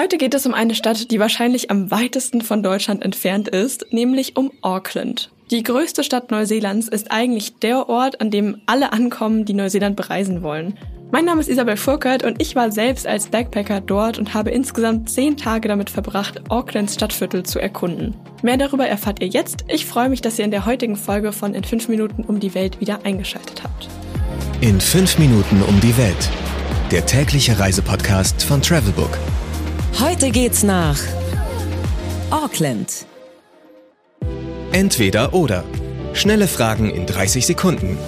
Heute geht es um eine Stadt, die wahrscheinlich am weitesten von Deutschland entfernt ist, nämlich um Auckland. Die größte Stadt Neuseelands ist eigentlich der Ort, an dem alle ankommen, die Neuseeland bereisen wollen. Mein Name ist Isabel Furkert und ich war selbst als Backpacker dort und habe insgesamt zehn Tage damit verbracht, Aucklands Stadtviertel zu erkunden. Mehr darüber erfahrt ihr jetzt. Ich freue mich, dass ihr in der heutigen Folge von In 5 Minuten um die Welt wieder eingeschaltet habt. In 5 Minuten um die Welt. Der tägliche Reisepodcast von Travelbook. Heute geht's nach Auckland. Entweder oder. Schnelle Fragen in 30 Sekunden.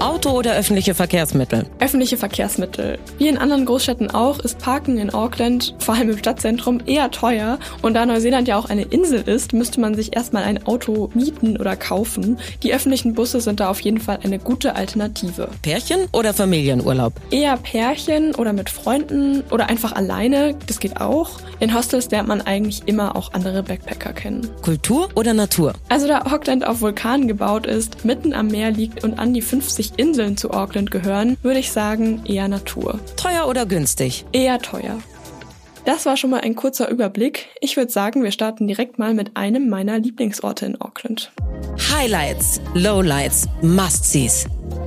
Auto oder öffentliche Verkehrsmittel? Öffentliche Verkehrsmittel. Wie in anderen Großstädten auch, ist Parken in Auckland, vor allem im Stadtzentrum, eher teuer. Und da Neuseeland ja auch eine Insel ist, müsste man sich erstmal ein Auto mieten oder kaufen. Die öffentlichen Busse sind da auf jeden Fall eine gute Alternative. Pärchen oder Familienurlaub? Eher Pärchen oder mit Freunden oder einfach alleine, das geht auch. In Hostels lernt man eigentlich immer auch andere Backpacker kennen. Kultur oder Natur? Also da Auckland auf Vulkanen gebaut ist, mitten am Meer liegt und an die 50 Inseln zu Auckland gehören, würde ich sagen eher Natur. Teuer oder günstig? Eher teuer. Das war schon mal ein kurzer Überblick. Ich würde sagen, wir starten direkt mal mit einem meiner Lieblingsorte in Auckland. Highlights, Lowlights, Must-Sees.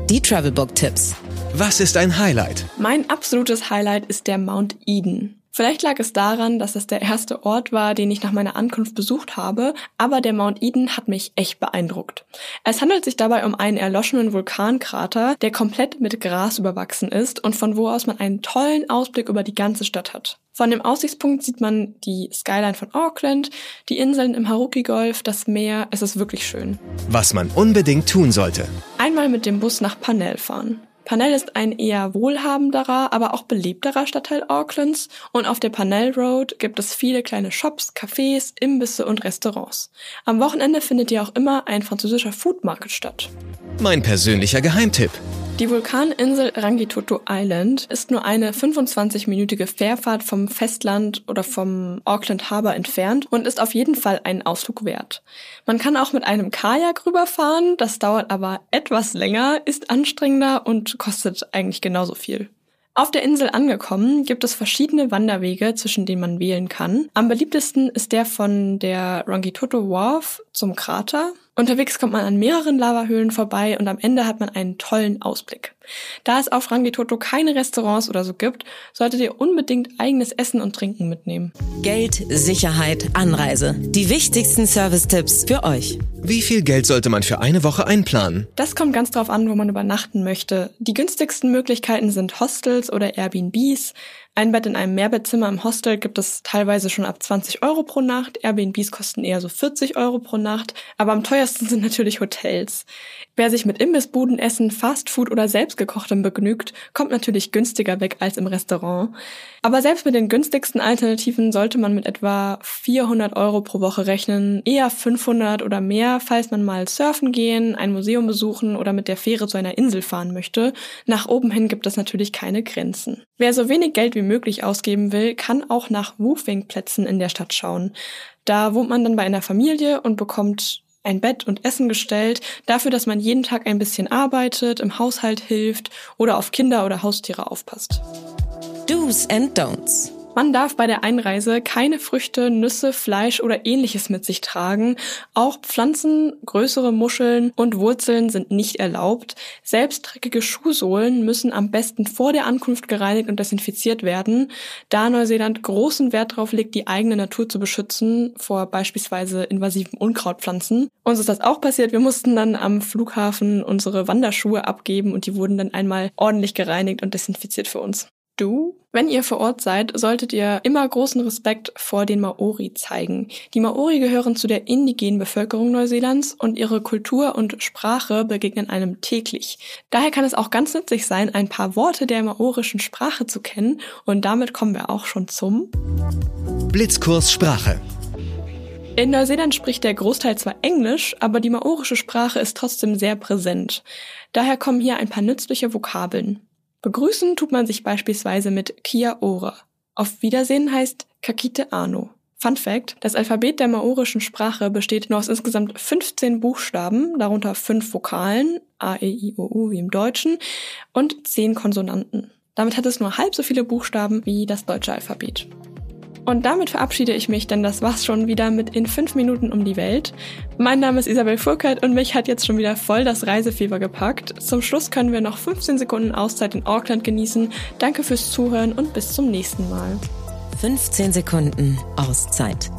Die Travelbook-Tipps. Was ist ein Highlight? Mein absolutes Highlight ist der Mount Eden. Vielleicht lag es daran, dass es der erste Ort war, den ich nach meiner Ankunft besucht habe, aber der Mount Eden hat mich echt beeindruckt. Es handelt sich dabei um einen erloschenen Vulkankrater, der komplett mit Gras überwachsen ist und von wo aus man einen tollen Ausblick über die ganze Stadt hat. Von dem Aussichtspunkt sieht man die Skyline von Auckland, die Inseln im Haruki-Golf, das Meer. Es ist wirklich schön. Was man unbedingt tun sollte. Einmal mit dem Bus nach Panel fahren. Panel ist ein eher wohlhabenderer, aber auch belebterer Stadtteil Aucklands und auf der Panel Road gibt es viele kleine Shops, Cafés, Imbisse und Restaurants. Am Wochenende findet ja auch immer ein französischer Food Market statt. Mein persönlicher Geheimtipp. Die Vulkaninsel Rangitoto Island ist nur eine 25-minütige Fährfahrt vom Festland oder vom Auckland Harbour entfernt und ist auf jeden Fall einen Ausflug wert. Man kann auch mit einem Kajak rüberfahren, das dauert aber etwas länger, ist anstrengender und kostet eigentlich genauso viel. Auf der Insel angekommen gibt es verschiedene Wanderwege, zwischen denen man wählen kann. Am beliebtesten ist der von der Rangitoto Wharf zum Krater. Unterwegs kommt man an mehreren Lavahöhlen vorbei und am Ende hat man einen tollen Ausblick. Da es auf Rangitoto keine Restaurants oder so gibt, solltet ihr unbedingt eigenes Essen und Trinken mitnehmen. Geld, Sicherheit, Anreise. Die wichtigsten Service-Tipps für euch. Wie viel Geld sollte man für eine Woche einplanen? Das kommt ganz drauf an, wo man übernachten möchte. Die günstigsten Möglichkeiten sind Hostels oder Airbnbs. Ein Bett in einem Mehrbettzimmer im Hostel gibt es teilweise schon ab 20 Euro pro Nacht. Airbnbs kosten eher so 40 Euro pro Nacht. Aber am teuersten sind natürlich Hotels. Wer sich mit Imbissbuden, Essen, Fastfood oder selbstgekochtem begnügt, kommt natürlich günstiger weg als im Restaurant. Aber selbst mit den günstigsten Alternativen sollte man mit etwa 400 Euro pro Woche rechnen, eher 500 oder mehr, falls man mal surfen gehen, ein Museum besuchen oder mit der Fähre zu einer Insel fahren möchte. Nach oben hin gibt es natürlich keine Grenzen. Wer so wenig Geld wie möglich ausgeben will, kann auch nach Woofing-Plätzen in der Stadt schauen. Da wohnt man dann bei einer Familie und bekommt ein Bett und Essen gestellt, dafür, dass man jeden Tag ein bisschen arbeitet, im Haushalt hilft oder auf Kinder oder Haustiere aufpasst. Do's and Don'ts. Man darf bei der Einreise keine Früchte, Nüsse, Fleisch oder ähnliches mit sich tragen. Auch Pflanzen, größere Muscheln und Wurzeln sind nicht erlaubt. Selbst dreckige Schuhsohlen müssen am besten vor der Ankunft gereinigt und desinfiziert werden, da Neuseeland großen Wert darauf legt, die eigene Natur zu beschützen vor beispielsweise invasiven Unkrautpflanzen. Uns ist das auch passiert. Wir mussten dann am Flughafen unsere Wanderschuhe abgeben und die wurden dann einmal ordentlich gereinigt und desinfiziert für uns du? Wenn ihr vor Ort seid, solltet ihr immer großen Respekt vor den Maori zeigen. Die Maori gehören zu der indigenen Bevölkerung Neuseelands und ihre Kultur und Sprache begegnen einem täglich. Daher kann es auch ganz nützlich sein, ein paar Worte der maorischen Sprache zu kennen und damit kommen wir auch schon zum Blitzkurs Sprache. In Neuseeland spricht der Großteil zwar Englisch, aber die maorische Sprache ist trotzdem sehr präsent. Daher kommen hier ein paar nützliche Vokabeln. Begrüßen tut man sich beispielsweise mit Kia ora. Auf Wiedersehen heißt Kakite Ano. Fun Fact, das Alphabet der maorischen Sprache besteht nur aus insgesamt 15 Buchstaben, darunter fünf Vokalen, A, E, I, O, U wie im Deutschen, und zehn Konsonanten. Damit hat es nur halb so viele Buchstaben wie das deutsche Alphabet. Und damit verabschiede ich mich, denn das war's schon wieder mit in fünf Minuten um die Welt. Mein Name ist Isabel Furkert und mich hat jetzt schon wieder voll das Reisefieber gepackt. Zum Schluss können wir noch 15 Sekunden Auszeit in Auckland genießen. Danke fürs Zuhören und bis zum nächsten Mal. 15 Sekunden Auszeit